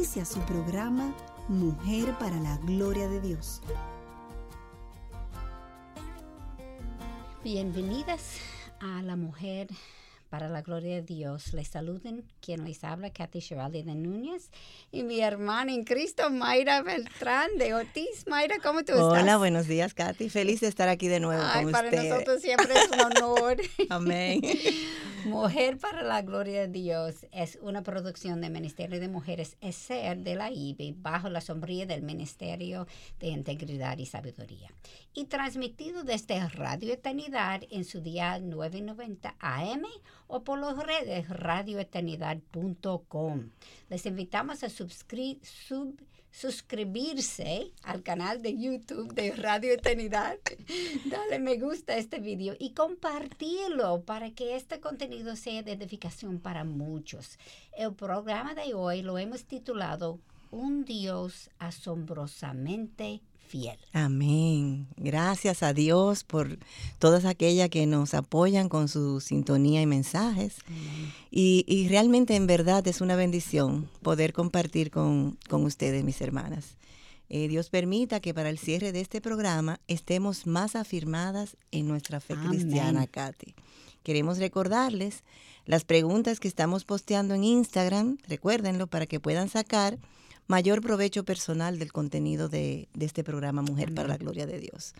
Inicia su programa Mujer para la Gloria de Dios. Bienvenidas a la Mujer para la Gloria de Dios. Les saluden quien les habla, Kathy Chevalier de Núñez y mi hermana en Cristo, Mayra Beltrán de Ortiz. Mayra, ¿cómo tú estás? Hola, buenos días, Katy. Feliz de estar aquí de nuevo Ay, con para usted. nosotros siempre es un honor. Amén. Mujer para la Gloria de Dios es una producción del Ministerio de Mujeres ESER de la IBI bajo la sombría del Ministerio de Integridad y Sabiduría y transmitido desde Radio Eternidad en su día 990 AM o por las redes radioeternidad.com. Les invitamos a sub- suscribirse al canal de YouTube de Radio Eternidad. Dale me gusta a este video y compartirlo para que este contenido sea de edificación para muchos. El programa de hoy lo hemos titulado Un Dios asombrosamente fiel. Amén. Gracias a Dios por todas aquellas que nos apoyan con su sintonía y mensajes. Y, y realmente en verdad es una bendición poder compartir con, con ustedes, mis hermanas. Eh, Dios permita que para el cierre de este programa estemos más afirmadas en nuestra fe Amén. cristiana, Katy. Queremos recordarles las preguntas que estamos posteando en Instagram, recuérdenlo, para que puedan sacar mayor provecho personal del contenido de, de este programa Mujer para la Gloria de Dios.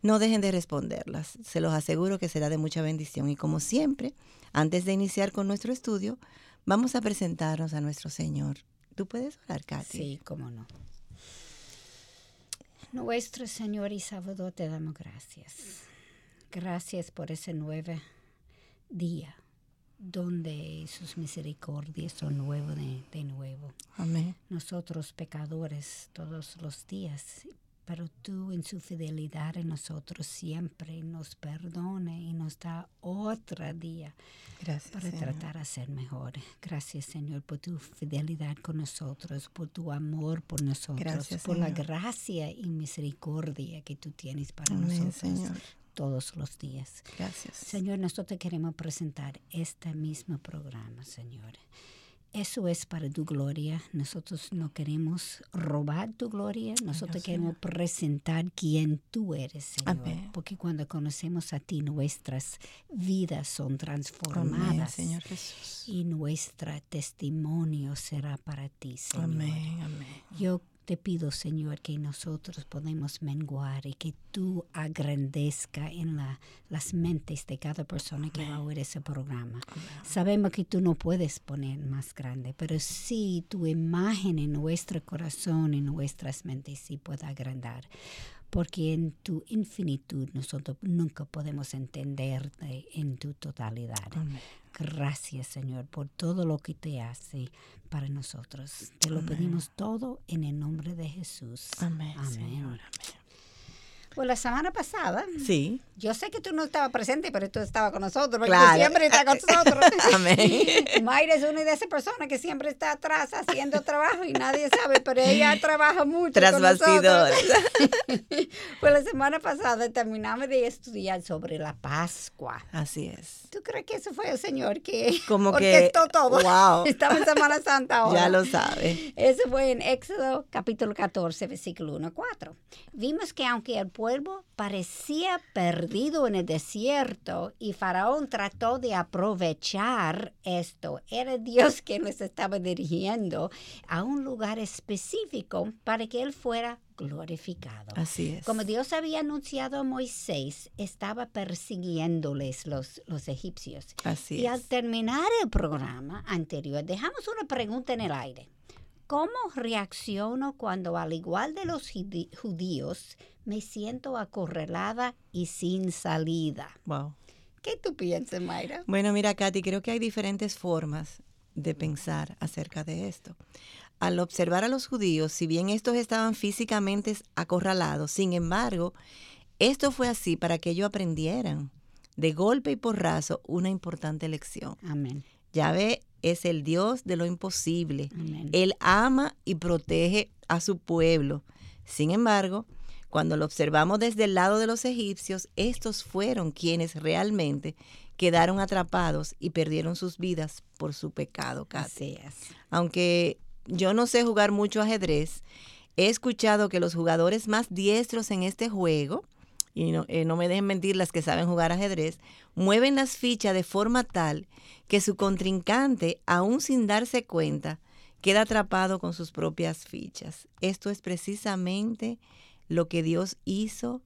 No dejen de responderlas, se los aseguro que será de mucha bendición. Y como siempre, antes de iniciar con nuestro estudio, vamos a presentarnos a nuestro Señor. ¿Tú puedes orar, Katy? Sí, cómo no. Nuestro Señor y Salvador, te damos gracias. Gracias por ese nuevo día donde sus misericordias son nuevos de, de nuevo. Amén. Nosotros pecadores todos los días, pero tú en su fidelidad en nosotros siempre nos perdona y nos da otro día Gracias. para Señor. tratar a ser mejor. Gracias, Señor, por tu fidelidad con nosotros, por tu amor por nosotros, Gracias, por la gracia y misericordia que tú tienes para Amén, nosotros Señor. Todos los días. Gracias. Señor, nosotros queremos presentar este mismo programa, Señor. Eso es para tu gloria. Nosotros no queremos robar tu gloria. Nosotros queremos presentar quién tú eres, Señor. Amén. Porque cuando conocemos a ti, nuestras vidas son Amén, transformadas. Señor Jesús. Y nuestro testimonio será para ti, Señor. Amén, amén. Yo te pido, Señor, que nosotros podemos menguar y que tú agrandezca en la- las mentes de cada persona que va a oír ese programa. Sabemos que tú no puedes poner más grande, pero sí tu imagen en nuestro corazón, en nuestras mentes, sí puede agrandar. Porque en tu infinitud nosotros nunca podemos entenderte en tu totalidad. Amén. Gracias, Señor, por todo lo que te hace para nosotros. Te lo pedimos todo en el nombre de Jesús. Amén, Señor. Amén. Pues la semana pasada, Sí. yo sé que tú no estabas presente, pero tú estabas con nosotros, porque Claro. siempre estás con nosotros. Amén. Mayra es una de esas personas que siempre está atrás haciendo trabajo y nadie sabe, pero ella trabaja mucho. Tras con bastidores. Pues la semana pasada terminamos de estudiar sobre la Pascua. Así es. ¿Tú crees que eso fue el Señor que Como que. orquestó todo? Wow. Estamos en Semana Santa ahora. Ya lo sabe. Eso fue en Éxodo capítulo 14, versículo 1 a 4. Vimos que aunque el pueblo parecía perdido en el desierto y Faraón trató de aprovechar esto, era Dios quien les estaba dirigiendo a un lugar específico para que él fuera glorificado. Así es. Como Dios había anunciado a Moisés, estaba persiguiéndoles los, los egipcios. Así Y al es. terminar el programa anterior, dejamos una pregunta en el aire. ¿Cómo reacciono cuando, al igual de los judíos, me siento acorralada y sin salida? Wow. ¿Qué tú piensas, Mayra? Bueno, mira, Katy, creo que hay diferentes formas de pensar acerca de esto. Al observar a los judíos, si bien estos estaban físicamente acorralados, sin embargo, esto fue así para que ellos aprendieran de golpe y porrazo una importante lección. Amén. Yahvé es el Dios de lo imposible. Él ama y protege a su pueblo. Sin embargo, cuando lo observamos desde el lado de los egipcios, estos fueron quienes realmente quedaron atrapados y perdieron sus vidas por su pecado. Así es. Aunque yo no sé jugar mucho ajedrez, he escuchado que los jugadores más diestros en este juego, y no, eh, no me dejen mentir las que saben jugar ajedrez, mueven las fichas de forma tal que su contrincante, aún sin darse cuenta, queda atrapado con sus propias fichas. Esto es precisamente lo que Dios hizo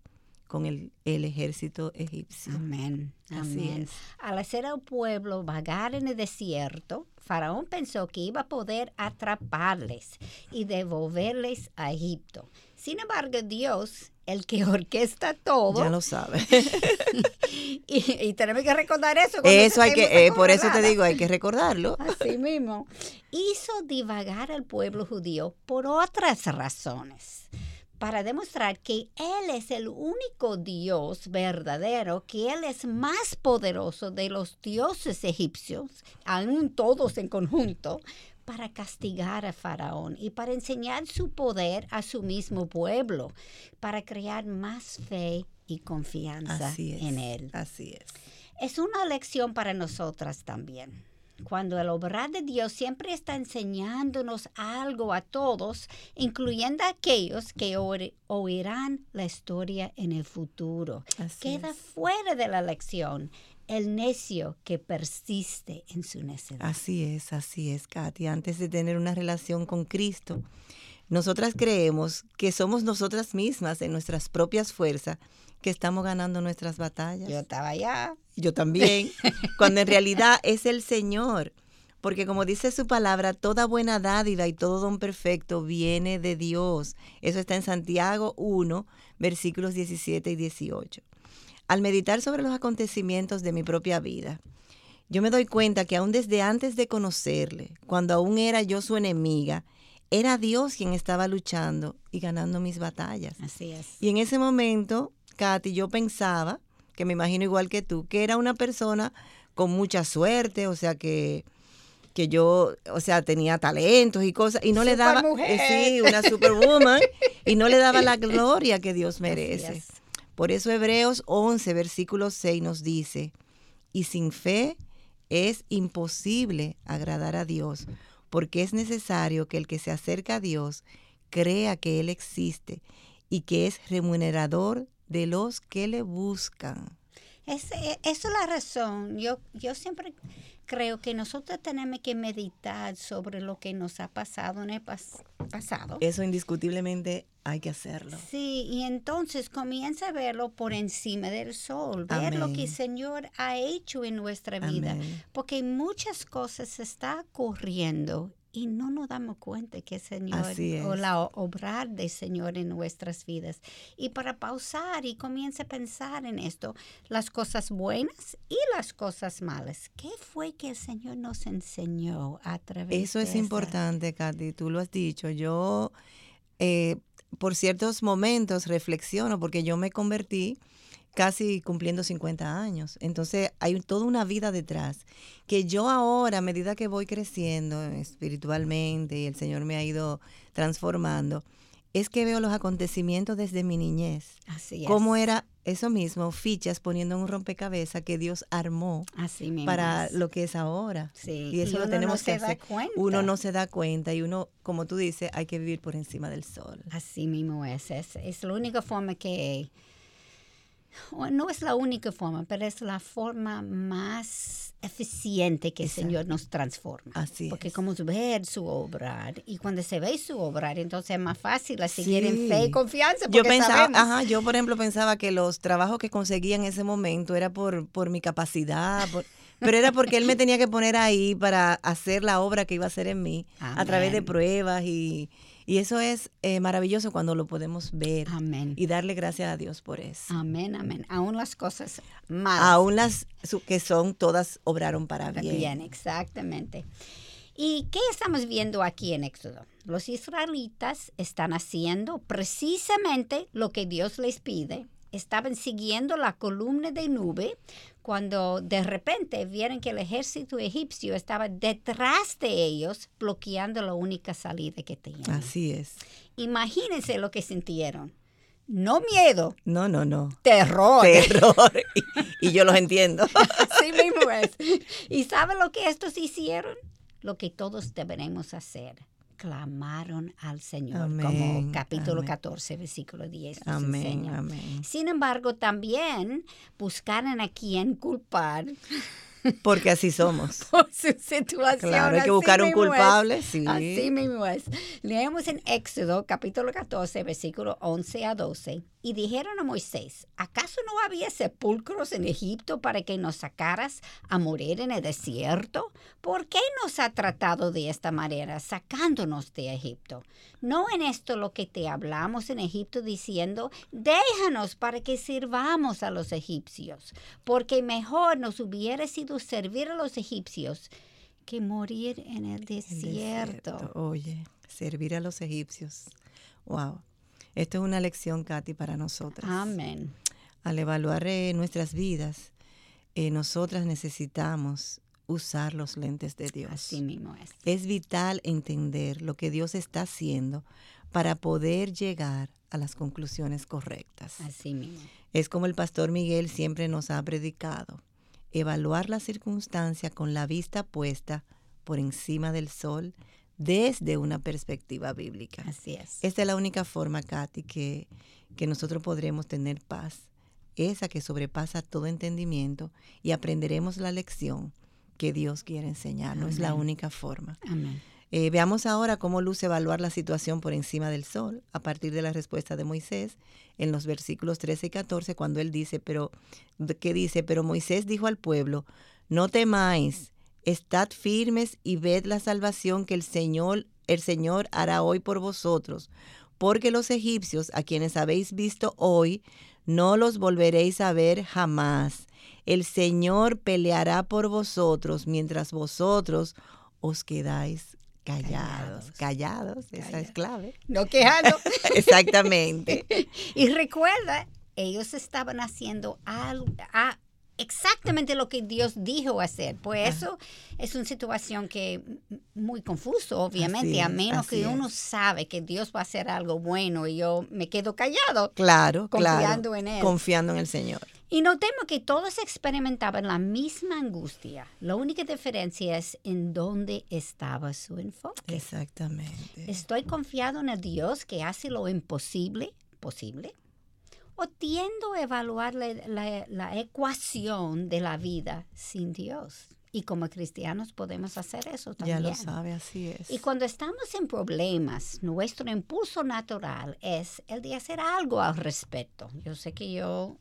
con el, ejército egipcio. Amén. Amén. Al hacer al pueblo vagar en el desierto, Faraón pensó que iba a poder atraparles y devolverles a Egipto. Sin embargo, Dios, el que orquesta todo. Ya lo sabe. y, tenemos que recordar eso. Eso hay que, eh, por eso te digo, hay que recordarlo. Así mismo. Hizo divagar al pueblo judío por otras razones para demostrar que Él es el único Dios verdadero, que Él es más poderoso de los dioses egipcios, aún todos en conjunto, para castigar a Faraón y para enseñar su poder a su mismo pueblo, para crear más fe y confianza en Él. Así es. Es una lección para nosotras también cuando el obrar de Dios siempre está enseñándonos algo a todos, incluyendo a aquellos que oirán la historia en el futuro. Queda fuera de la lección el necio que persiste en su necedad. Así es, así es, Katy. Antes de tener una relación con Cristo, nosotras creemos que somos nosotras mismas en nuestras propias fuerzas que estamos ganando nuestras batallas. Yo estaba allá. Yo también. cuando en realidad es el Señor. Porque como dice su palabra, toda buena dádiva y todo don perfecto viene de Dios. Eso está en Santiago 1, versículos 17 y 18. Al meditar sobre los acontecimientos de mi propia vida, yo me doy cuenta que aún desde antes de conocerle, cuando aún era yo su enemiga, era Dios quien estaba luchando y ganando mis batallas. Así es. Y en ese momento Katy, yo pensaba, que me imagino igual que tú, que era una persona con mucha suerte, o sea que que yo, o sea, tenía talentos y cosas y no le daba eh, sí, una superwoman y no le daba la gloria que Dios merece. Por eso Hebreos 11 versículo 6 nos dice, "Y sin fe es imposible agradar a Dios, porque es necesario que el que se acerca a Dios crea que él existe y que es remunerador de los que le buscan. Es, eh, esa es la razón. Yo, yo siempre creo que nosotros tenemos que meditar sobre lo que nos ha pasado en el pasado. Eso indiscutiblemente hay que hacerlo. Sí, y entonces comienza a verlo por encima del sol, ver lo que el Señor ha hecho en nuestra vida, porque muchas cosas está ocurriendo y no nos damos cuenta que el Señor o la obrar del Señor en nuestras vidas. Y para pausar y comience a pensar en esto, las cosas buenas y las cosas malas. ¿Qué fue que el Señor nos enseñó a través Eso de Eso es importante, Katy, tú lo has dicho. Yo, eh, por ciertos momentos, reflexiono porque yo me convertí casi cumpliendo 50 años. Entonces hay toda una vida detrás que yo ahora, a medida que voy creciendo espiritualmente y el Señor me ha ido transformando, es que veo los acontecimientos desde mi niñez. Así es. Cómo era eso mismo, fichas poniendo un rompecabezas que Dios armó Así para lo que es ahora. Sí. Y eso lo tenemos que hacer. Uno no se da cuenta y uno, como tú dices, hay que vivir por encima del sol. Así mismo es. Es, es la única forma que no es la única forma, pero es la forma más eficiente que el Señor nos transforma. Así Porque como ver su obra y cuando se ve su obra, entonces es más fácil seguir en fe y confianza. Yo pensaba, ajá, yo por ejemplo pensaba que los trabajos que conseguía en ese momento era por, por mi capacidad, pero era porque Él me tenía que poner ahí para hacer la obra que iba a hacer en mí, a través de pruebas y y eso es eh, maravilloso cuando lo podemos ver. Amén. Y darle gracias a Dios por eso. Amén, amén. Aún las cosas malas. Aún las que son, todas obraron para bien. Bien, exactamente. ¿Y qué estamos viendo aquí en Éxodo? Los israelitas están haciendo precisamente lo que Dios les pide. Estaban siguiendo la columna de nube cuando de repente vieron que el ejército egipcio estaba detrás de ellos, bloqueando la única salida que tenían. Así es. Imagínense lo que sintieron. No miedo. No, no, no. Terror. Terror. y, y yo los entiendo. Así mismo es. ¿Y saben lo que estos hicieron? Lo que todos deberemos hacer. Clamaron al Señor, como Amén, capítulo amén. 14, versículo 10 nos Amén, enseña. Sin embargo, también buscaron a quien culpar Porque así somos. por su situación. Claro, hay que buscar un mismo es. culpable, sí. Así mismo es. Leemos en Éxodo capítulo 14, versículo 11 a 12. Y dijeron a Moisés, ¿acaso no había sepulcros en Egipto para que nos sacaras a morir en el desierto? ¿Por qué nos ha tratado de esta manera, sacándonos de Egipto? No en esto lo que te hablamos en Egipto diciendo, déjanos para que sirvamos a los egipcios, porque mejor nos hubiera sido servir a los egipcios que morir en el El desierto. Oye, servir a los egipcios. Wow. Esto es una lección, Katy, para nosotras. Amén. Al evaluar eh, nuestras vidas, eh, nosotras necesitamos usar los lentes de Dios. Así mismo es. Es vital entender lo que Dios está haciendo para poder llegar a las conclusiones correctas. Así mismo. Es como el pastor Miguel siempre nos ha predicado. Evaluar la circunstancia con la vista puesta por encima del sol desde una perspectiva bíblica. Así es. Esta es la única forma, Katy, que, que nosotros podremos tener paz, esa que sobrepasa todo entendimiento y aprenderemos la lección que Dios quiere enseñar. No es la única forma. Amén. Eh, veamos ahora cómo luce evaluar la situación por encima del sol a partir de la respuesta de Moisés en los versículos 13 y 14 cuando él dice, pero que dice, pero Moisés dijo al pueblo, no temáis, estad firmes y ved la salvación que el Señor el Señor hará hoy por vosotros, porque los egipcios a quienes habéis visto hoy no los volveréis a ver jamás. El Señor peleará por vosotros mientras vosotros os quedáis callados. Callados, esa es clave. No quejando. Exactamente. y recuerda, ellos estaban haciendo algo, a- exactamente lo que Dios dijo hacer. Pues eso es una situación que muy confuso, obviamente, Así a es, menos que así uno es. sabe que Dios va a hacer algo bueno y yo me quedo callado. Claro, Confiando claro. en Él. Confiando en el Señor. Y notemos que todos experimentaban la misma angustia. La única diferencia es en dónde estaba su enfoque. Exactamente. ¿Estoy confiado en el Dios que hace lo imposible posible? ¿O tiendo a evaluar la, la- la ecuación de la vida sin Dios? Y como cristianos podemos hacer eso Ya también. lo sabe, así es. Y cuando estamos en problemas, nuestro impulso natural es el de hacer algo al respecto. Yo sé que yo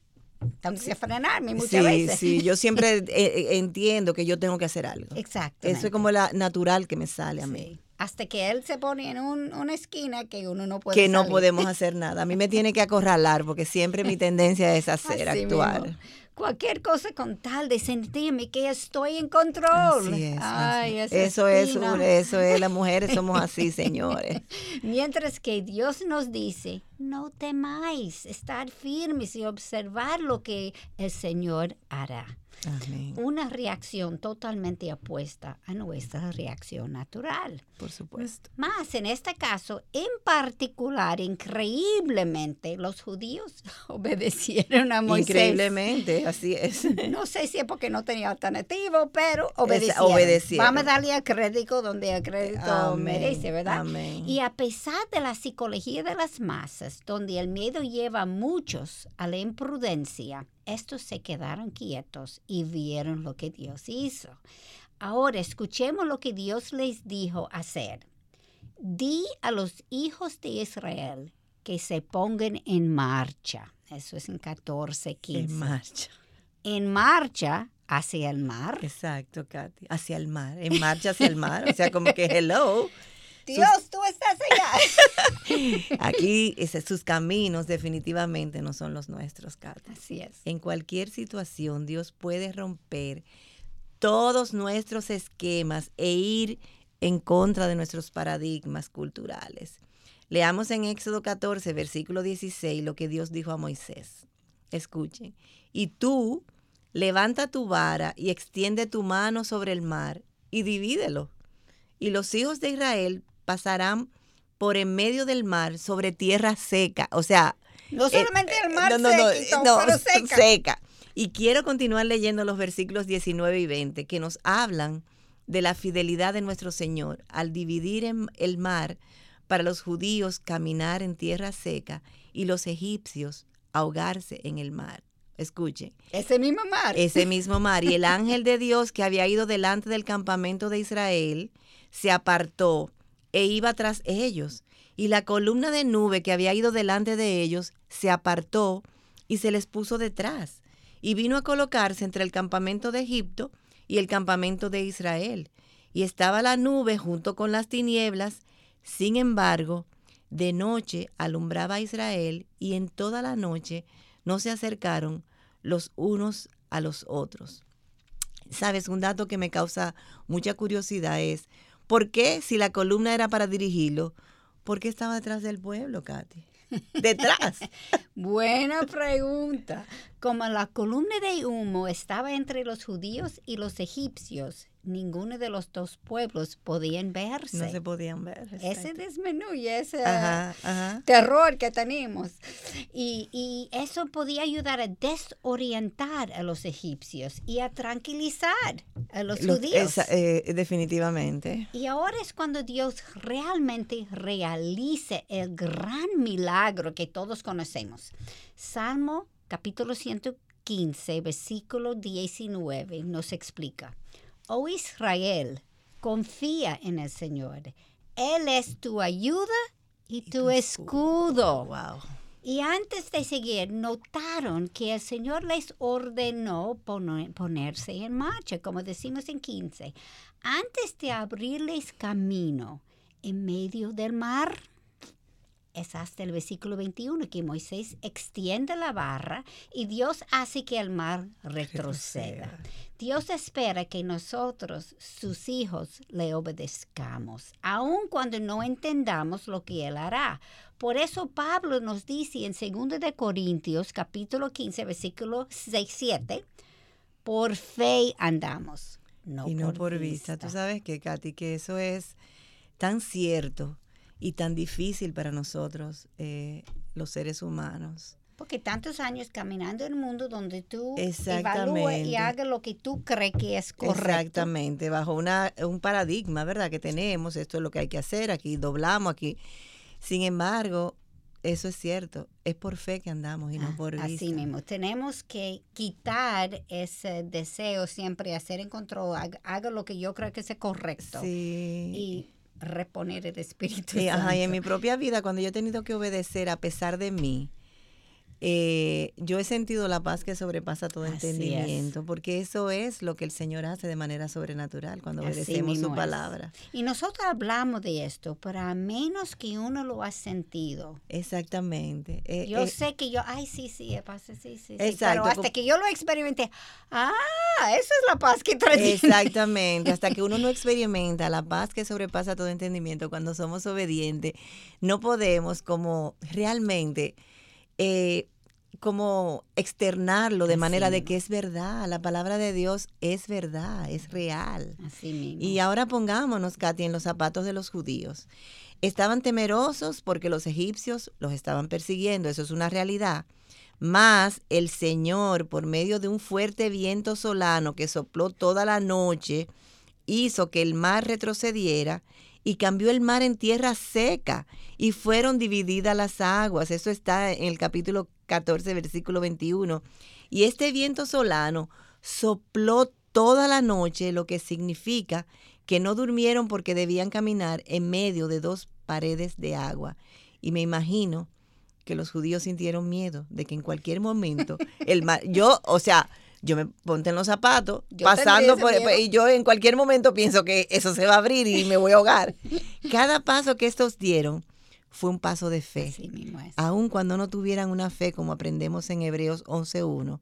tengo que frenarme muchas sí, veces. sí, yo siempre eh, eh, entiendo que yo tengo que hacer algo. Exacto. Eso es como la natural que me sale a mí. Sí. Hasta que él se pone en un- una esquina que uno no puede que no podemos hacer nada. A mí me tiene que acorralar porque siempre mi tendencia es hacer, Así actuar. mismo. Cualquier cosa con tal de sentirme que estoy en control. Así es. Ay, así. Eso es, un- eso es, las mujeres somos así, señores. Mientras que Dios nos dice, no temáis, estar firmes y observar lo que el Señor hará. Amén, Una reacción totalmente opuesta a nuestra reacción natural. por supuesto. Más en este caso, en particular, increíblemente, los judíos obedecieron a Moisés. Increíblemente, así es. No sé si es porque no tenía alternativo, pero obedecieron. obedecieron. Vamos a darle el crédito donde el crédito Amén, merece, ¿verdad? amén. Y a pesar de la psicología de las masas, donde el miedo lleva a muchos a la imprudencia, estos se quedaron quietos y vieron lo que Dios hizo. Ahora escuchemos lo que Dios les dijo hacer. Di a los hijos de Israel que se pongan en marcha. Eso es en 14, 15 En marcha. en marcha hacia el mar. Exacto, Katy. Hacia el mar. En marcha hacia el mar. O sea, como que hello. Dios, tú estás allá. Aquí ese- sus caminos definitivamente no son los nuestros, Katy. Así es. En cualquier situación, Dios puede romper todos nuestros esquemas e ir en contra de nuestros paradigmas culturales. Leamos en Éxodo 14, versículo 16, lo que Dios dijo a Moisés. Escuchen. Y tú levanta tu vara y extiende tu mano sobre el mar y divídelo. Y los hijos de Israel pasarán por en medio del mar sobre tierra seca. O sea... No eh, solamente el mar pero seca. seca. Y quiero continuar leyendo los versículos 19 y 20 que nos hablan de la fidelidad de nuestro Señor al dividir el mar para los judíos caminar en tierra seca y los egipcios ahogarse en el mar. Escuchen. Ese mismo mar. Ese mismo mar. Y el ángel de Dios que había ido delante del campamento de Israel se apartó e iba tras ellos. Y la columna de nube que había ido delante de ellos se apartó y se les puso detrás. Y vino a colocarse entre el campamento de Egipto y el campamento de Israel. Y estaba la nube junto con las tinieblas. Sin embargo, de noche alumbraba a Israel y en toda la noche no se acercaron los unos a los otros. Sabes, un dato que me causa mucha curiosidad es, ¿por qué si la columna era para dirigirlo, por qué estaba detrás del pueblo, Katy? Detrás. Buena pregunta. Como la columna de humo estaba entre los judíos y los egipcios, ninguno de los dos pueblos podían verse. No se podían ver. Ese desmenú y ese terror que tenemos. Y, eso podía ayudar a desorientar a los egipcios y a tranquilizar a los, judíos. Eh, definitivamente. Y ahora es cuando Dios realmente realice el gran milagro que todos conocemos. Salmo capítulo 115, versículo 19 nos explica. Oh Israel, confía en el Señor. Él es tu ayuda y, tu, escudo. Wow. Y antes de seguir, notaron que el Señor les ordenó ponerse en marcha, como decimos en 15, antes de abrirles camino en medio del mar es hasta el versículo 21 que Moisés extiende la barra y Dios hace que el mar retroceda. Dios espera que nosotros, sus hijos, le obedezcamos, aun cuando no entendamos lo que Él hará. Por eso Pablo nos dice en 2 de Corintios capítulo 15 versículo 6, 7, por fe andamos. No y no por, vista. vista. Tú sabes que, Katy, que eso es tan cierto y tan difícil para nosotros, eh, los seres humanos. Porque tantos años caminando en el mundo donde tú evalúes y hagas lo que tú crees que es correcto. Exactamente, bajo una, un paradigma, ¿verdad? Que tenemos, esto es lo que hay que hacer, aquí doblamos, aquí. Sin embargo, eso es cierto, es por fe que andamos y no ah, por vista. Así mismo, tenemos que quitar ese deseo siempre, hacer en control, haga, lo que yo creo que es correcto. Sí. Y reponer el Espíritu Ajá, y en mi propia vida, cuando yo he tenido que obedecer a pesar de mí, eh, yo he sentido la paz que sobrepasa todo entendimiento, porque eso es lo que el Señor hace de manera sobrenatural cuando obedecemos su palabra. Y nosotros hablamos de esto, pero a menos que uno lo ha sentido. Exactamente. Eh, yo eh, sé que yo, ay, sí, sí, pasa, sí, sí, Exacto. Pero hasta que yo lo experimenté, ah, esa es la paz que trae. Exactamente. hasta que uno no experimenta la paz que sobrepasa todo entendimiento cuando somos obedientes, no podemos como realmente eh, como externarlo de manera de que es verdad, la palabra de Dios es verdad, es real. Y ahora pongámonos, Katy, en los zapatos de los judíos. Estaban temerosos porque los egipcios los estaban persiguiendo, eso es una realidad. Mas el Señor, por medio de un fuerte viento solano que sopló toda la noche, hizo que el mar retrocediera y cambió el mar en tierra seca y fueron divididas las aguas. Eso está en el capítulo 14, versículo 21. Y este viento solano sopló toda la noche, lo que significa que no durmieron porque debían caminar en medio de dos paredes de agua. Y me imagino que los judíos sintieron miedo de que en cualquier momento el mar, yo, o sea, yo me ponte en los zapatos, pasando por y yo en cualquier momento pienso que eso se va a abrir y me voy a ahogar. Cada paso que estos dieron fue un paso de fe. Aun cuando no tuvieran una fe como aprendemos en Hebreos 11.1,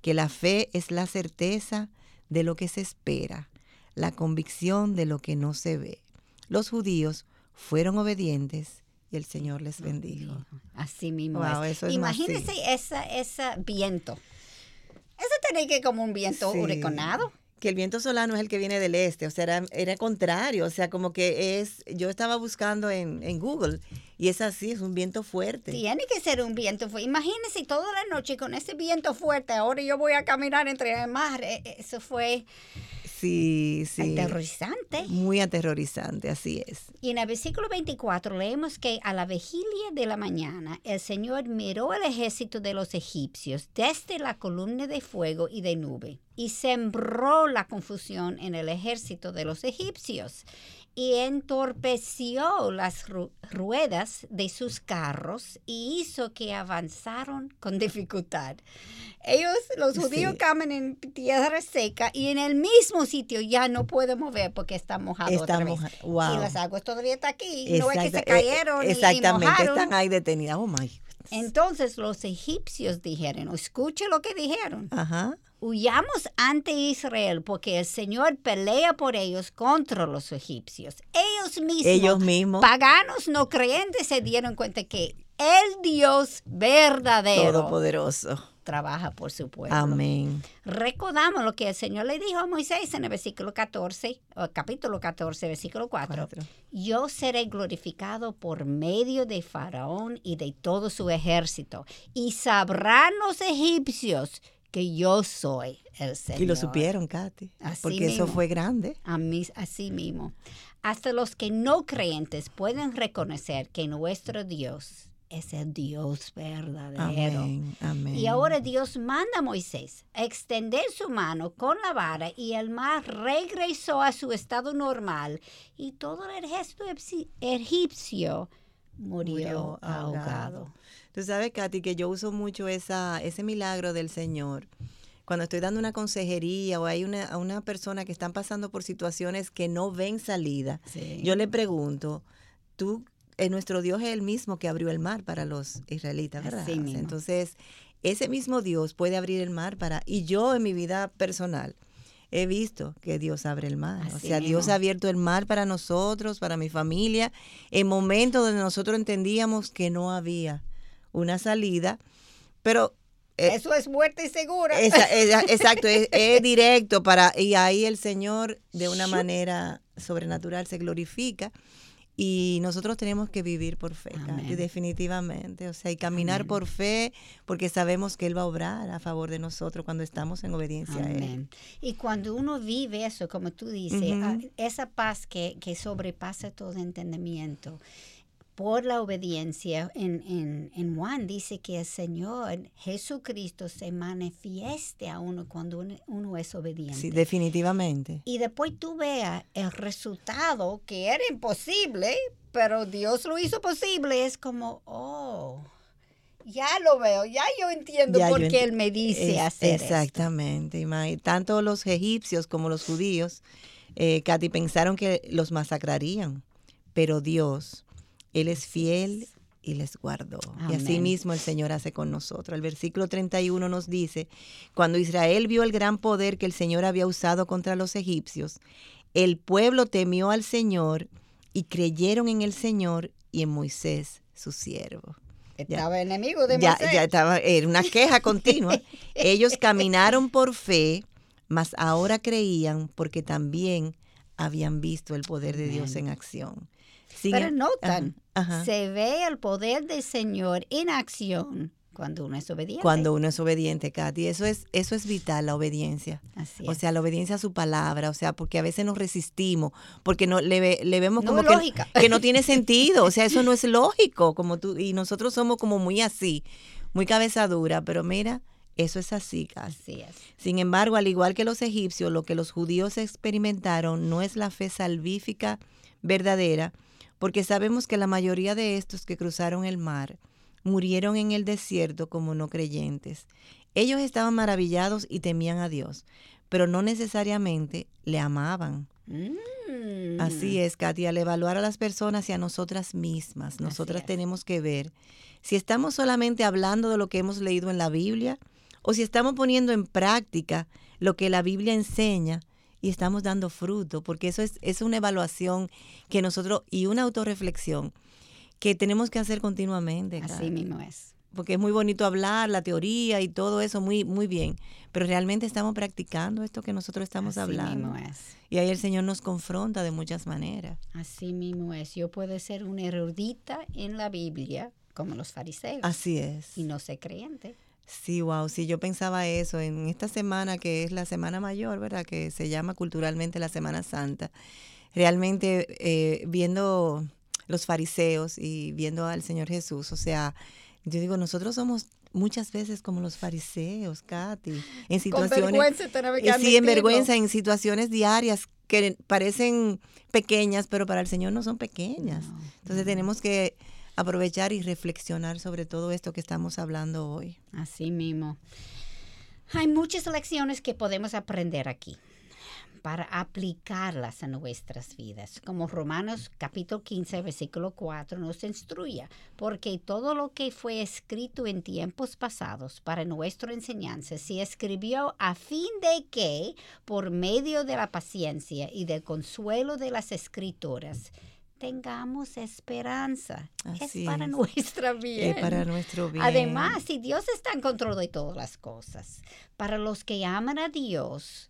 que la fe es la certeza de lo que se espera, la convicción de lo que no se ve. los judíos fueron obedientes y el Señor les bendijo. Así mismo. Wow, es. Imagínense esa, ese viento. Eso tiene que como un viento Sí. huracanado. que el viento solano es el que viene del este, o sea, era, era contrario, o sea, como que es, yo estaba buscando en, en Google y es así, es un viento fuerte. Tiene que ser un viento fuerte. Imagínense toda la noche con ese viento fuerte. Ahora yo voy a caminar entre el mar. Eh, Eso fue Sí, sí. aterrorizante. Muy aterrorizante, así es. Y en el versículo 24 leemos que a la vigilia de la mañana el Señor miró el ejército de los egipcios desde la columna de fuego y de nube y sembró la confusión en el ejército de los egipcios y entorpeció las ru- ruedas de sus carros y hizo que avanzaron con dificultad. Ellos, los judíos, Sí. caminan en tierra seca y en el mismo sitio ya no pueden mover porque está mojado Está otra vez. moja- wow. Y las aguas todavía están aquí. No es que se eh, cayeron y- y Exactamente, mojaron. están ahí detenidas. Oh my. Entonces los egipcios dijeron, escuche lo que dijeron, Ajá. Huyamos ante Israel porque el Señor pelea por ellos contra los egipcios. Ellos mismos, Ellos mismos, paganos no creyentes, se dieron cuenta que el Dios verdadero todopoderoso. trabaja por su pueblo. Amén. Recordamos lo que el Señor le dijo a Moisés en el versículo 14, o capítulo 14, versículo 4. Cuatro. Yo seré glorificado por medio de Faraón y de todo su ejército, y sabrán los egipcios que yo soy el Señor. Y lo supieron, Katy. Así porque eso fue grande. A mí, así mismo. Hasta los que no creyentes pueden reconocer que nuestro Dios es el Dios verdadero. Amén. Amén. Y ahora Dios manda a Moisés a extender su mano con la vara y el mar regresó a su estado normal y todo el ejército egipci- egipcio murió, Murió ahogado. ahogado. Tú sabes, Katy, que yo uso mucho esa, ese milagro del Señor. Cuando estoy dando una consejería o hay una, a una persona que están pasando por situaciones que no ven salida, Sí. yo le pregunto, tú, eh, nuestro Dios es el mismo que abrió el mar para los israelitas, ¿verdad? Así mismo. Entonces, ese mismo Dios puede abrir el mar para... Y yo en mi vida personal he visto que Dios abre el mar. o sea, Dios ha abierto el mar para nosotros, para mi familia, en momentos donde nosotros entendíamos que no había una salida, pero... eh, Eso es muerte segura. esa- esa- exacto, es, es directo para y ahí el Señor de una manera sobrenatural se glorifica y nosotros tenemos que vivir por fe, Amén. definitivamente, o sea, y caminar Amén. por fe porque sabemos que él va a obrar a favor de nosotros cuando estamos en obediencia a él. Amén. Y cuando uno vive eso, como tú dices, Ujú. ah, esa paz que, que sobrepasa todo entendimiento, por la obediencia, en, en, en Juan dice que el Señor Jesucristo se manifieste a uno cuando uno, uno es obediente. Sí, definitivamente. y después tú veas el resultado que era imposible, pero Dios lo hizo posible, es como, oh, ya lo veo, ya yo entiendo Ya por yo qué Él me dice Es- hacer. Exactamente. Ima- Tanto los egipcios como los judíos, eh, Katy, pensaron que los masacrarían, pero Dios, Él es fiel y les guardó. Y así mismo el Señor hace con nosotros. El versículo 31 nos dice, cuando Israel vio el gran poder que el Señor había usado contra los egipcios, el pueblo temió al Señor y creyeron en el Señor y en Moisés, su siervo Estaba enemigo de ya, Moisés. ya estaba, era una queja continua. Ellos caminaron por fe, mas ahora creían porque también habían visto el poder de Dios Amén. en acción. Sin Pero notan, ajá, ajá. se ve el poder del Señor en acción cuando uno es obediente. Cuando uno es obediente, Katy, eso es, eso es vital, la obediencia. Así O es. sea, la obediencia a su palabra, o sea, porque a veces nos resistimos, porque no le, le vemos como que, que no tiene sentido, o sea, eso no es lógico, como tú, y nosotros somos como muy así, muy cabeza dura, pero mira, eso es así, Katy. Así es. Sin embargo, al igual que los egipcios, lo que los judíos experimentaron no es la fe salvífica verdadera, porque sabemos que la mayoría de estos que cruzaron el mar murieron en el desierto como no creyentes. Ellos estaban maravillados y temían a Dios, pero no necesariamente le amaban. Mm. Así es, Katy, al evaluar a las personas y a nosotras mismas, nosotras tenemos que ver si estamos solamente hablando de lo que hemos leído en la Biblia o si estamos poniendo en práctica lo que la Biblia enseña y estamos dando fruto, porque eso es, es una evaluación que nosotros y una autorreflexión que tenemos que hacer continuamente. Así mismo es. Porque es muy bonito hablar, la teoría y todo eso, muy, muy bien. Pero realmente estamos practicando esto que nosotros estamos Así hablando. mismo es. Y ahí el Señor nos confronta de muchas maneras. Así mismo es. Yo puedo ser una erudita en la Biblia, como los fariseos, Así es. y no ser creyente. Sí, wow, sí, yo pensaba eso en esta semana que es la Semana Mayor, ¿verdad? Que se llama culturalmente la Semana Santa. Realmente eh, viendo los fariseos y viendo al Señor Jesús, o sea, yo digo, nosotros somos muchas veces como los fariseos, Katy, en situaciones... tenemos Eh, sí, en vergüenza, en situaciones diarias que parecen pequeñas, pero para el Señor no son pequeñas. No, Entonces tenemos que aprovechar y reflexionar sobre todo esto que estamos hablando hoy. Así mismo. Hay muchas lecciones que podemos aprender aquí para aplicarlas a nuestras vidas, como Romanos capítulo 15, versículo 4 nos instruye, porque todo lo que fue escrito en tiempos pasados para nuestra enseñanza se escribió a fin de que, por medio de la paciencia y del consuelo de las escrituras, tengamos esperanza. Así es para es. nuestra bien. Es para nuestro bien. Además, si Dios está en control de todas las cosas, para los que aman a Dios,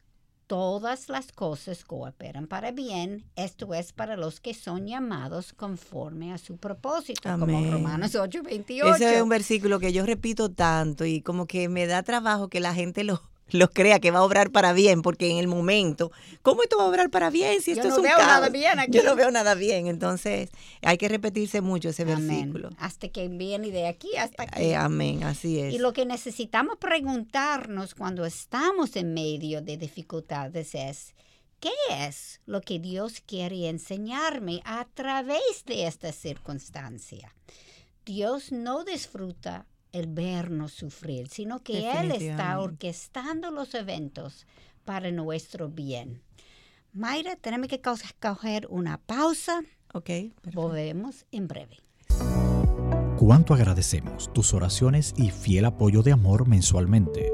todas las cosas cooperan para bien. Esto es para los que son llamados conforme a su propósito, como Amén. Romanos 8, 28. Ese es un versículo que yo repito tanto y como que me da trabajo que la gente lo, lo crea que va a obrar para bien, porque en el momento, ¿cómo esto va a obrar para bien si Yo esto no es un veo caos? nada bien aquí. Yo no veo nada bien, entonces hay que repetirse mucho ese Amén. versículo. Hasta que viene de aquí hasta aquí. Eh, amén, así es. Y lo que necesitamos preguntarnos cuando estamos en medio de dificultades es, ¿qué es lo que Dios quiere enseñarme a través de esta circunstancia? Dios no disfruta el vernos sufrir, sino que Él está orquestando los eventos para nuestro bien. Mayra, tenemos que co- coger una pausa. ok, perfecto. Volvemos en breve. Cuánto agradecemos tus oraciones y fiel apoyo de amor mensualmente.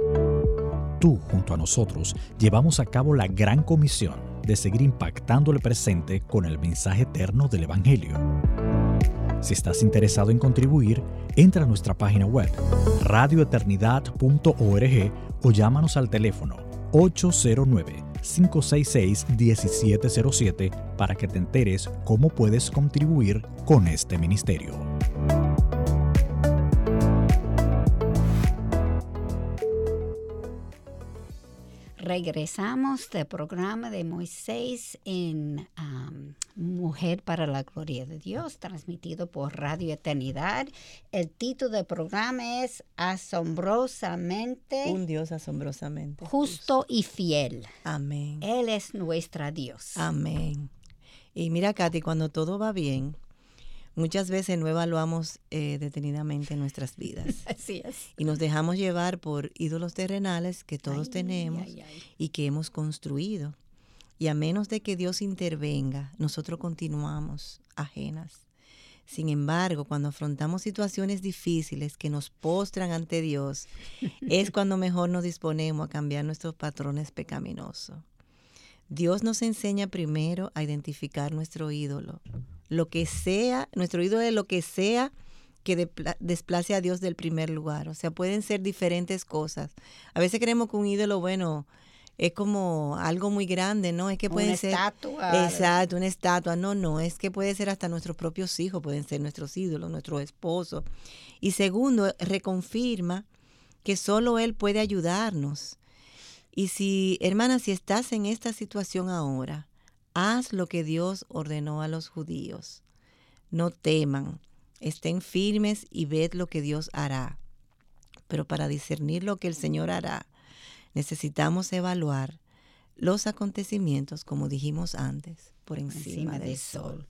Tú, junto a nosotros, llevamos a cabo la gran comisión de seguir impactando el presente con el mensaje eterno del Evangelio. Si estás interesado en contribuir, entra a nuestra página web radioeternidad.org o llámanos al teléfono 809-566-1707 para que te enteres cómo puedes contribuir con este ministerio. Regresamos del programa de Moisés en Mujer para la Gloria de Dios, transmitido por Radio Eternidad. El título del programa es Asombrosamente Un Dios asombrosamente. Justo y Fiel. Amén. Él es nuestra Dios. Amén. Y mira, Katy, cuando todo va bien, muchas veces no evaluamos eh, detenidamente nuestras vidas Así es. y nos dejamos llevar por ídolos terrenales que todos Ay, tenemos ay, ay. y que hemos construido. Y a menos de que Dios intervenga, nosotros continuamos ajenas. Sin embargo, cuando afrontamos situaciones difíciles que nos postran ante Dios, es cuando mejor nos disponemos a cambiar nuestros patrones pecaminosos. Dios nos enseña primero a identificar nuestro ídolo. Lo que sea, nuestro ídolo es lo que sea que desplace a Dios del primer lugar. O sea, pueden ser diferentes cosas. A veces creemos que un ídolo, bueno, es como algo muy grande, ¿no? Es que pueden Una ser... estatua. Exacto, una estatua. No, no, es que puede ser hasta nuestros propios hijos, pueden ser nuestros ídolos, nuestros esposos. Y segundo, reconfirma que solo Él puede ayudarnos. Y si, hermana, si estás en esta situación ahora, haz lo que Dios ordenó a los judíos. No teman, estén firmes y ved lo que Dios hará. Pero para discernir lo que el Señor hará, necesitamos evaluar los acontecimientos, como dijimos antes, por encima, del sol.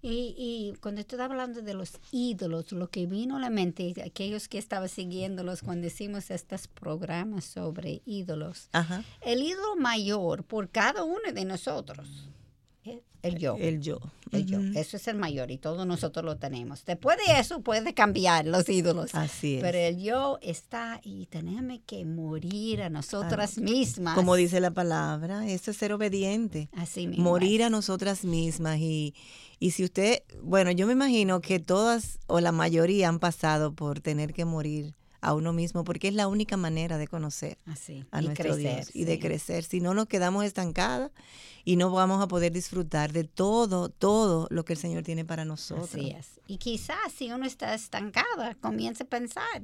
Y, y cuando estoy hablando de los ídolos, lo que vino a la mente, aquellos que estaban siguiéndolos cuando hicimos estos programas sobre ídolos, Ajá. el ídolo mayor por cada uno de nosotros el yo. El yo. El yo. Eso es el mayor y todos nosotros lo tenemos. Después de eso puede cambiar los ídolos. Así es. Pero el yo está y tenemos que morir a nosotras mismas. Como dice la palabra, eso es ser obediente. Así mismo. Morir es. a nosotras mismas. Y, y si usted, bueno, yo me imagino que todas o la mayoría han pasado por tener que morir a uno mismo, porque es la única manera de conocer Así. a y nuestro crecer, Dios y de crecer. Si no nos quedamos estancadas y no vamos a poder disfrutar de todo, todo lo que el Señor tiene para nosotros. Así es. Y quizás si uno está estancada, comience a pensar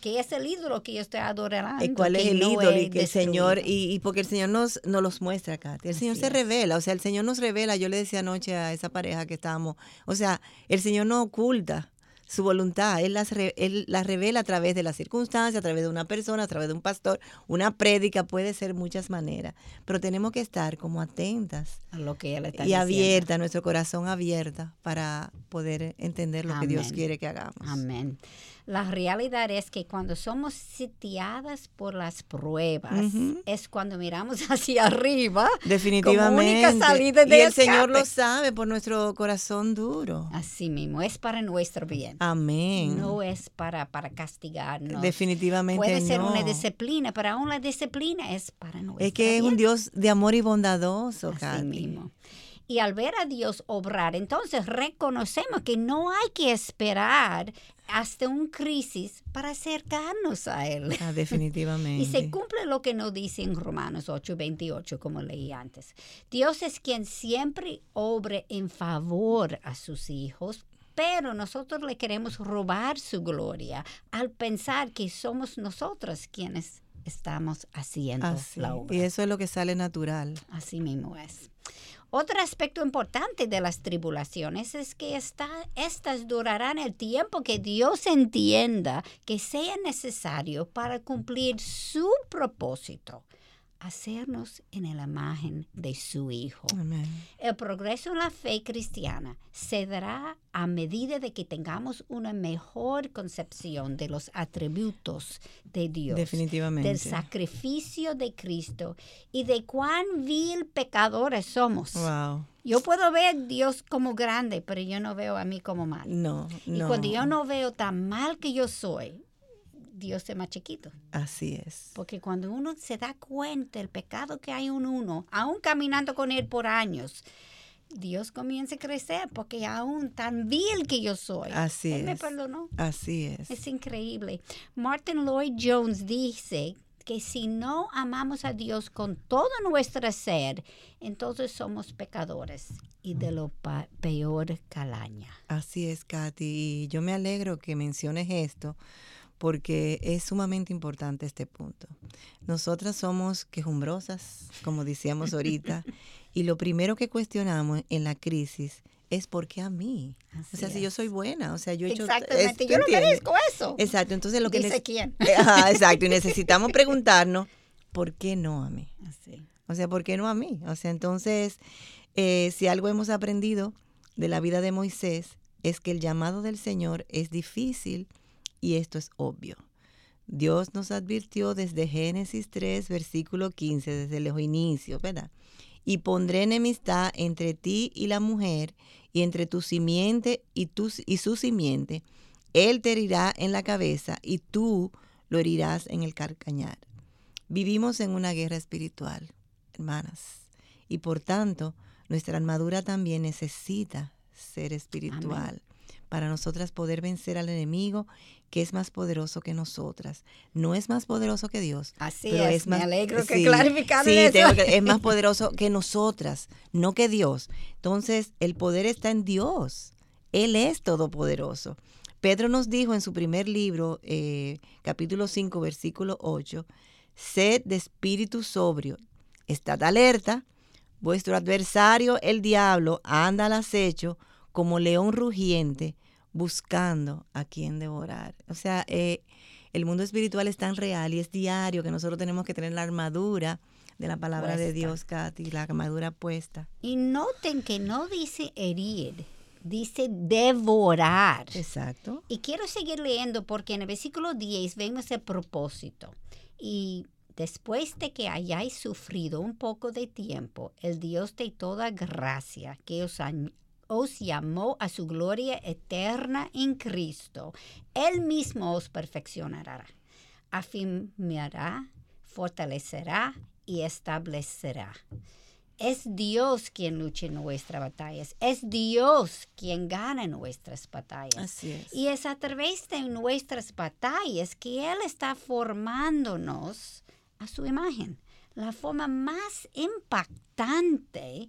qué es el ídolo que yo estoy adorando. Eh, ¿Cuál es que el no ídolo? Y que el Señor, y, y porque el Señor nos, nos los muestra, Katy. El Señor se es. revela, o sea, el Señor nos revela. Yo le decía anoche a esa pareja que estábamos, o sea, el Señor no oculta su voluntad, Él las, re- él las revela a través de las circunstancias, a través de una persona, a través de un pastor, una prédica, puede ser muchas maneras, pero tenemos que estar como atentas A lo que él está y diciendo. abierta, nuestro corazón abierta para poder entender lo que Dios quiere que hagamos. Amén. La realidad es que cuando somos sitiadas por las pruebas, Ujú. es cuando miramos hacia arriba. Definitivamente. Como única salida de y el Señor lo escape. sabe por nuestro corazón duro. Así mismo, es para nuestro bien. Amén. No es para, para castigarnos. Definitivamente Puede ser no. una disciplina, pero aún la disciplina es para nuestro Es que es un bien. Dios de amor y bondadoso, Así Katy. mismo. Y al ver a Dios obrar, entonces reconocemos que no hay que esperar hasta un crisis para acercarnos a Él. Ah, definitivamente. Y se cumple lo que nos dice en Romanos 8, 28, como leí antes. Dios es quien siempre obre en favor a sus hijos, pero nosotros le queremos robar su gloria al pensar que somos nosotras quienes estamos haciendo Así. la obra. Y eso es lo que sale natural. Así mismo es. Otro aspecto importante de las tribulaciones es que esta- estas durarán el tiempo que Dios entienda que sea necesario para cumplir su propósito, hacernos en la imagen de su Hijo. Amén. El progreso en la fe cristiana se dará a medida de que tengamos una mejor concepción de los atributos de Dios Definitivamente. del sacrificio de Cristo y de cuán vil pecadores somos. Wow. Yo puedo ver a Dios como grande, pero yo no veo a mí como mal. No, no. Y cuando yo no veo tan mal que yo soy, Dios es más chiquito. Así es. Porque cuando uno se da cuenta del pecado que hay en uno, aún caminando con Él por años, Dios comienza a crecer porque aún tan vil que yo soy, Así Él me perdonó. Así es. Es increíble. Martin Lloyd Jones dice que si no amamos a Dios con todo nuestro ser, entonces somos pecadores y de lo peor calaña. Así es, Katy. Y yo me alegro que menciones esto porque es sumamente importante este punto. Nosotras somos quejumbrosas, como decíamos ahorita, y lo primero que cuestionamos en la crisis es ¿por qué a mí? Así o sea, si yo soy buena, o sea, yo he hecho... Exactamente. ¿tú Yo no merezco eso. Exacto, entonces lo que... Dice quién. Ajá, exacto, y necesitamos preguntarnos, ¿por qué no a mí? Así. O sea, ¿por qué no a mí? O sea, entonces, eh, si algo hemos aprendido de la vida de Moisés es que el llamado del Señor es difícil y esto es obvio. Dios nos advirtió desde Génesis 3, versículo 15, desde los inicios, ¿verdad? Y pondré enemistad entre ti y la mujer, y entre tu simiente y, tu, y su simiente. Él te herirá en la cabeza y tú lo herirás en el carcañar. Vivimos en una guerra espiritual, hermanas, y por tanto nuestra armadura también necesita ser espiritual para nosotras poder vencer al enemigo que es más poderoso que nosotras. No es más poderoso que Dios. Así pero es. Me alegro que sí, clarificaron sí, eso. tengo que- es más poderoso que nosotras, no que Dios. Entonces, el poder está en Dios. Él es todopoderoso. Pedro nos dijo en su primer libro, eh, capítulo 5, versículo 8, sed de espíritu sobrio, estad alerta, vuestro adversario, el diablo, anda al acecho como león rugiente, buscando a quien devorar. O sea, eh, el mundo espiritual es tan real y es diario que nosotros tenemos que tener la armadura de la palabra de. Dios, Katy, la armadura puesta. Y noten que no dice herir, dice devorar. Exacto. Y quiero seguir leyendo porque en el versículo 10 vemos el propósito. Y Después de que hayáis sufrido un poco de tiempo, el Dios de toda gracia, que os, os llamó a su gloria eterna en Cristo, Él mismo os perfeccionará, afirmará, fortalecerá y establecerá. Es Dios quien lucha en nuestras batallas. Es Dios quien gana nuestras batallas. Así es. Y es a través de nuestras batallas que Él está formándonos a su imagen. La forma más impactante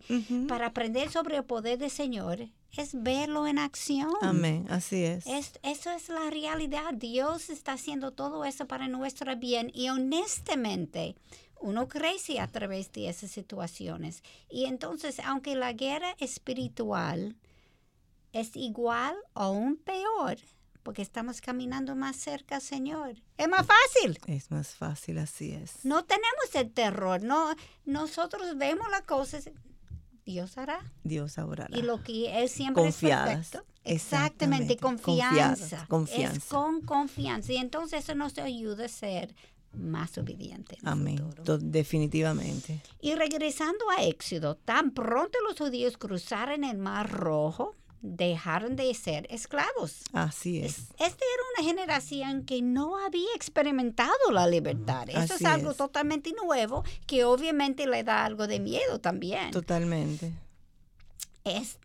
para aprender sobre el poder del Señor es verlo en acción. Amén, así es. es. Eso es la realidad. Dios está haciendo todo eso para nuestro bien y honestamente uno crece a través de esas situaciones. Y entonces, aunque la guerra espiritual es igual o aún peor, porque estamos caminando más cerca, Señor. Es más fácil. Es más fácil, así es. No tenemos el terror, no, nosotros vemos las cosas, Dios hará. Dios hará. Y lo que Él siempre es perfecto. Exactamente, confianza. confianza. Es con confianza. Y entonces eso nos ayuda a ser más obediente. Amén. Definitivamente. Y regresando a Éxodo, tan pronto los judíos cruzaron el Mar Rojo, dejaron de ser esclavos. Así es. Esta era una generación que no había experimentado la libertad. Eso es algo totalmente nuevo que obviamente le da algo de miedo también. Totalmente. Es,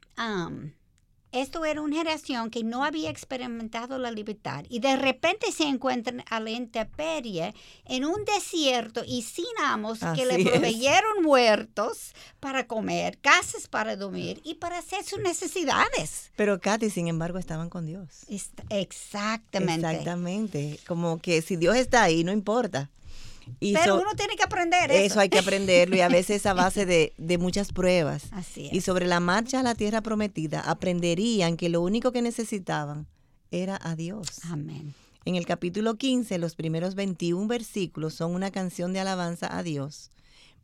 esto era una generación que no había experimentado la libertad y de repente se encuentran a la intemperie en un desierto y sin amos que le proveyeron muertos para comer, casas para dormir y para hacer sus necesidades. Pero Katy, sin embargo, estaban con Dios. Exactamente. Exactamente. Como que si Dios está ahí, no importa. Pero uno tiene que aprender eso. Eso hay que aprenderlo y a veces a base de, muchas pruebas. Así es. Y sobre la marcha a la tierra prometida aprenderían que lo único que necesitaban era a Dios. Amén. En el capítulo 15, los primeros 21 versículos son una canción de alabanza a Dios.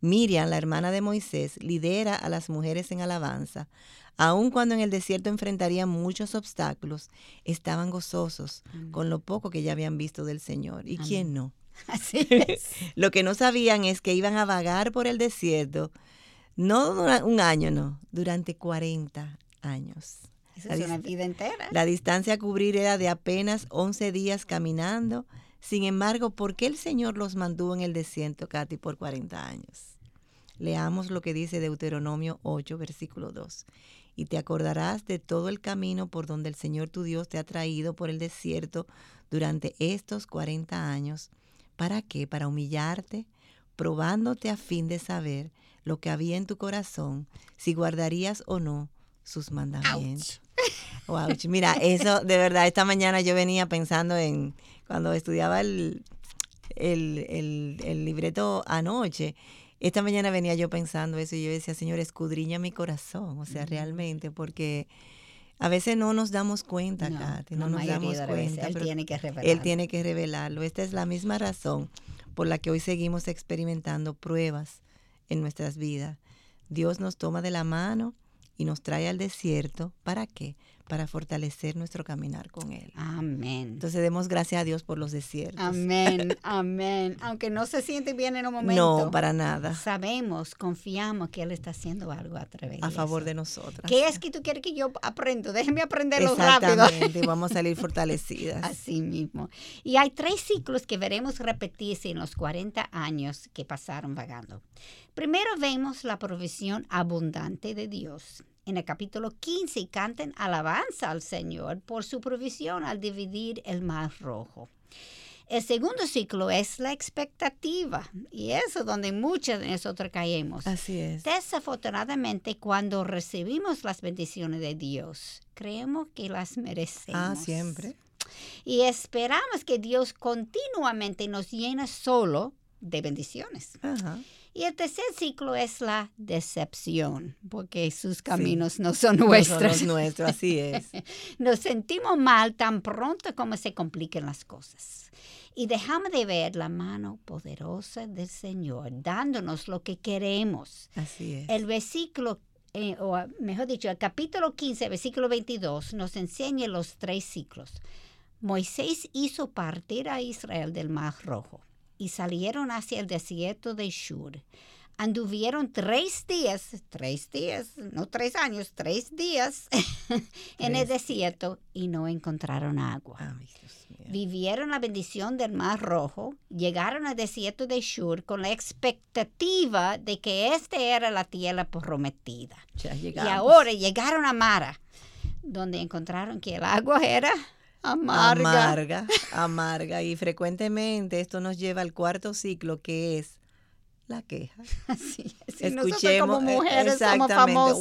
Miriam, la hermana de Moisés, lidera a las mujeres en alabanza. Aun cuando en el desierto enfrentarían muchos obstáculos, estaban gozosos con lo poco que ya habían visto del Señor. ¿Y quién no? Así es. Lo que no sabían es que iban a vagar por el desierto, no un año, no, durante 40 años. Eso es una vida entera. La distancia a cubrir era de apenas 11 días caminando. Sin embargo, ¿por qué el Señor los mantuvo en el desierto, Katy, por 40 años? Leamos lo que dice Deuteronomio 8, versículo 2. Y te acordarás de todo el camino por donde el Señor tu Dios te ha traído por el desierto durante estos 40 años ¿Para qué? Para humillarte, probándote a fin de saber lo que había en tu corazón, si guardarías o no sus mandamientos. Mira, eso de verdad, esta mañana yo venía pensando en cuando estudiaba el, el, libreto anoche. Esta mañana venía yo pensando eso y yo decía, Señor, escudriña mi corazón, o sea, realmente, porque a veces no nos damos cuenta, no, Katy, no nos damos cuenta. Él tiene que revelarlo. Él tiene que revelarlo. Esta es la misma razón por la que hoy seguimos experimentando pruebas en nuestras vidas. Dios nos toma de la mano y nos trae al desierto. ¿Para qué? Para fortalecer nuestro caminar con Él. Amén. Entonces demos gracias a Dios por los desiertos. Amén, amén. Aunque no se siente bien en un momento. No, para nada. Sabemos, confiamos que Él está haciendo algo a través A favor de nosotras. ¿Qué es que tú quieres que yo aprenda? Déjeme aprenderlo rápido. Exactamente, vamos a salir fortalecidas. Así mismo. Y hay tres ciclos que veremos repetirse en los 40 años que pasaron vagando. Primero vemos la provisión abundante de Dios en el capítulo 15 canten alabanza al Señor por su provisión al dividir el mar rojo. El segundo ciclo es la expectativa y eso es donde muchas de nosotros caemos. Así es. Desafortunadamente, cuando recibimos las bendiciones de Dios, creemos que las merecemos. Ah, siempre. Y esperamos que Dios continuamente nos llene solo de bendiciones. Ajá. Y el tercer ciclo es la decepción, porque sus caminos no son nuestros. No son nuestros, así es. Nos sentimos mal tan pronto como se compliquen las cosas. Y dejamos de ver la mano poderosa del Señor dándonos lo que queremos. Así es. El versículo eh, o mejor dicho, el capítulo 15, versículo 22, nos enseña los tres ciclos. Moisés hizo partir a Israel del Mar Rojo y salieron hacia el desierto de Shur. Anduvieron tres días, tres días, no tres años, tres días en el desierto y no encontraron agua. Ay. Vivieron la bendición del Mar Rojo, llegaron al desierto de Shur con la expectativa de que esta era la tierra prometida. Ya Y ahora llegaron a Mara, donde encontraron que el agua era amarga. amarga, amarga. Y frecuentemente esto nos lleva al cuarto ciclo que es la queja. Sí, sí, nosotros como eh, somos exactamente, famosas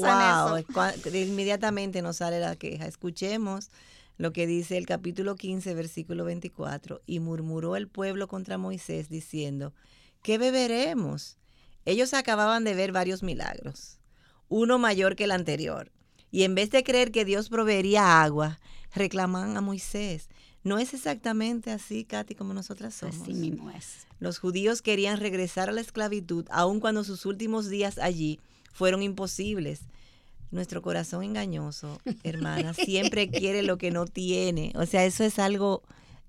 wow, en eso. cua- Inmediatamente nos sale la queja. Escuchemos lo que dice el capítulo 15, versículo 24. Y murmuró el pueblo contra Moisés diciendo, ¿qué beberemos? Ellos acababan de ver varios milagros, uno mayor que el anterior. Y en vez de creer que Dios proveería agua, reclaman a Moisés. No es exactamente así, Katy, como nosotras somos. Así mismo es. Los judíos querían regresar a la esclavitud, aun cuando sus últimos días allí fueron imposibles. Nuestro corazón engañoso, hermana, siempre quiere lo que no tiene. O sea, eso es algo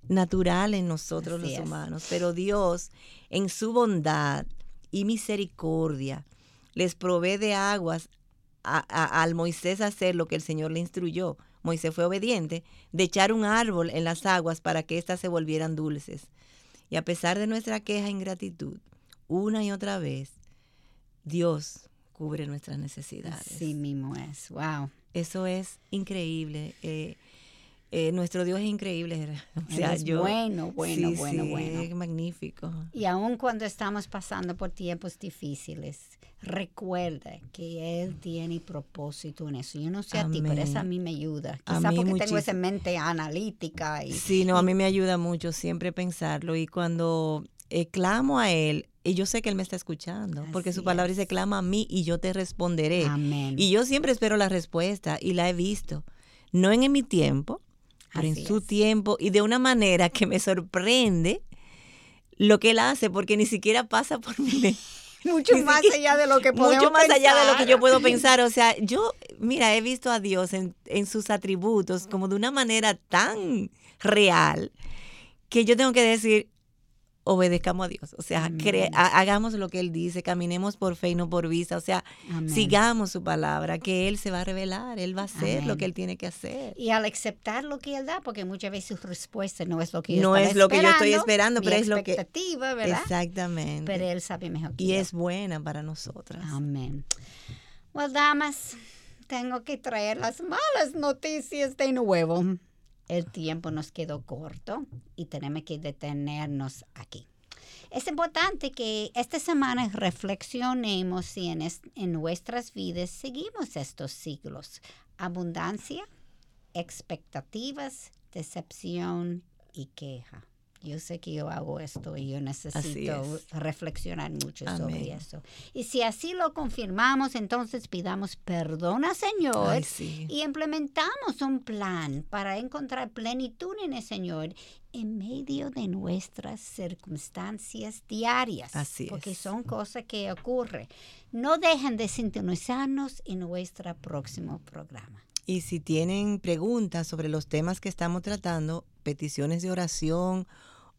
natural en nosotros Así los es. humanos. Pero Dios, en su bondad y misericordia, les provee de aguas a- a- al Moisés hacer lo que el Señor le instruyó. Moisés fue obediente de echar un árbol en las aguas para que éstas se volvieran dulces. Y a pesar de nuestra queja e ingratitud, una y otra vez, Dios cubre nuestras necesidades. Así mismo es. Wow. Eso es increíble. eh, eh, nuestro Dios es increíble. O sea, es yo, bueno, bueno, sí, bueno, sí, bueno. Es magnífico. Y aun cuando estamos pasando por tiempos difíciles, recuerda que Él tiene propósito en eso. Yo no sé a ti, pero eso a mí me ayuda. A Quizá mí porque tengo esa mente analítica. Y, Sí, no, a mí me ayuda mucho siempre pensarlo y cuando eh, clamo a Él, y yo sé que Él me está escuchando, porque su palabra es. dice, clama a mí y yo te responderé. Amén. Y yo siempre espero la respuesta y la he visto, no en, en mi tiempo, pero Así en su es. tiempo y de una manera que me sorprende lo que Él hace, porque ni siquiera pasa por mi mente. Mucho más allá de lo que podemos Mucho más allá de lo que yo puedo pensar. O sea, yo, mira, he visto a Dios en, en sus atributos como de una manera tan real que yo tengo que decir, obedezcamos a Dios. O sea, cre- hagamos lo que Él dice, caminemos por fe y no por vista. O sea, Amén. sigamos su palabra, que Él se va a revelar, Él va a hacer lo que Él tiene que hacer. Y al aceptar lo que Él da, porque muchas veces su respuesta no es lo que yo No es lo que yo estoy esperando, pero es lo que- expectativa, ¿verdad? Exactamente. Pero Él sabe mejor que y yo. es buena para nosotras. Amén. Well, damas, tengo que traer las malas noticias de nuevo. El tiempo nos quedó corto y tenemos que detenernos aquí. Es importante que esta semana reflexionemos si en, en nuestras vidas seguimos estos siglos. Abundancia, expectativas, decepción y queja. Yo sé que yo hago esto y yo necesito es. reflexionar mucho sobre eso. Y si así lo confirmamos, entonces pidamos perdón al Señor Ay, sí. y implementamos un plan para encontrar plenitud en el Señor en medio de nuestras circunstancias diarias. Así porque es. son cosas que ocurren. No dejen de sintonizarnos en nuestro próximo programa. Y si tienen preguntas sobre los temas que estamos tratando, peticiones de oración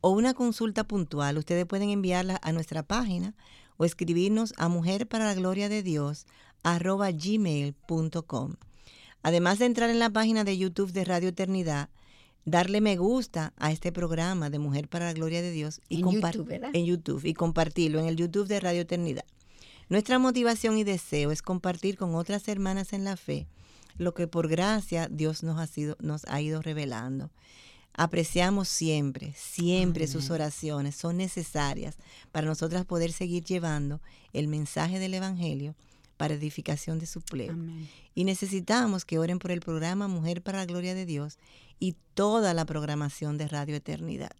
o una consulta puntual, ustedes pueden enviarla a nuestra página o escribirnos a mujer para la gloria de Dios arroba gmail.com. Además de entrar en la página de YouTube de Radio Eternidad, darle me gusta a este programa de Mujer para la Gloria de Dios y En YouTube, en YouTube y compartirlo en el YouTube de Radio Eternidad. Nuestra motivación y deseo es compartir con otras hermanas en la fe lo que por gracia Dios nos ha, sido, nos ha ido revelando. Apreciamos siempre, siempre sus oraciones, son necesarias para nosotras poder seguir llevando el mensaje del Evangelio para edificación de su pueblo. Amén. Y necesitamos que oren por el programa Mujer para la Gloria de Dios y toda la programación de Radio Eternidad.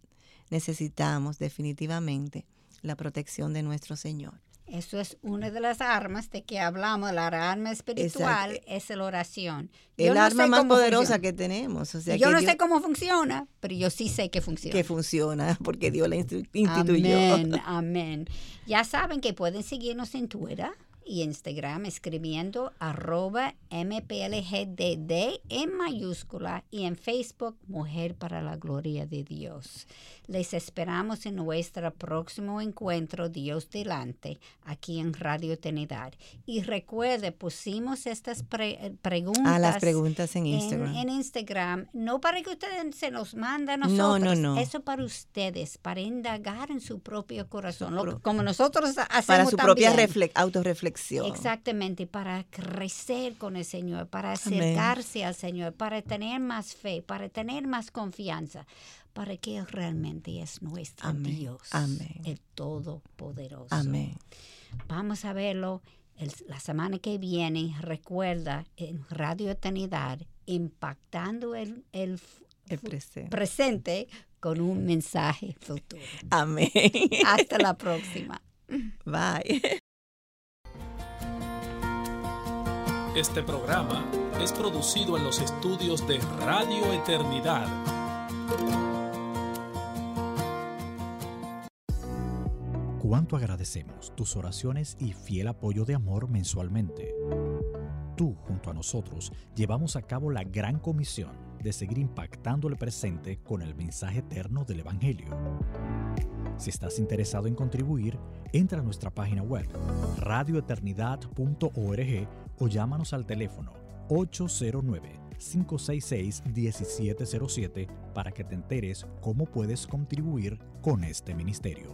Necesitamos definitivamente la protección de nuestro Señor. Eso es una de las armas de que hablamos, la arma espiritual Exacto. es la oración. El Yo no arma más poderosa funciona. que tenemos. O sea, yo que no Dios- sé cómo funciona, pero yo sí sé que funciona. que funciona porque Dios la instituyó. Amén, amén. Ya saben que pueden seguirnos en Twitter y Instagram escribiendo arroba mplgdd en mayúscula y en Facebook Mujer para la Gloria de Dios. Les esperamos en nuestro próximo encuentro Dios delante aquí en Radio Eternidad. Y recuerde, pusimos estas preguntas. A las preguntas en Instagram. En, Instagram, no para que ustedes se nos manden a nosotros. No, no, no. Eso para ustedes, para indagar en su propio corazón, como nosotros hacemos Para su propia autorreflexión. Exactamente, para crecer con el Señor, para acercarse al Señor, para tener más fe, para tener más confianza para que realmente es nuestro Dios, el Todopoderoso. Amén. Vamos a verlo la semana que viene. Recuerda, en Radio Eternidad, impactando el, el, presente. con un mensaje futuro. Amén. Hasta la próxima. Bye. Este programa es producido en los estudios de Radio Eternidad. Cuánto agradecemos tus oraciones y fiel apoyo de amor mensualmente. Tú, junto a nosotros, llevamos a cabo la gran comisión de seguir impactando el presente con el mensaje eterno del Evangelio. Si estás interesado en contribuir, entra a nuestra página web radioeternidad.org o llámanos al teléfono 809-566-1707 para que te enteres cómo puedes contribuir con este ministerio.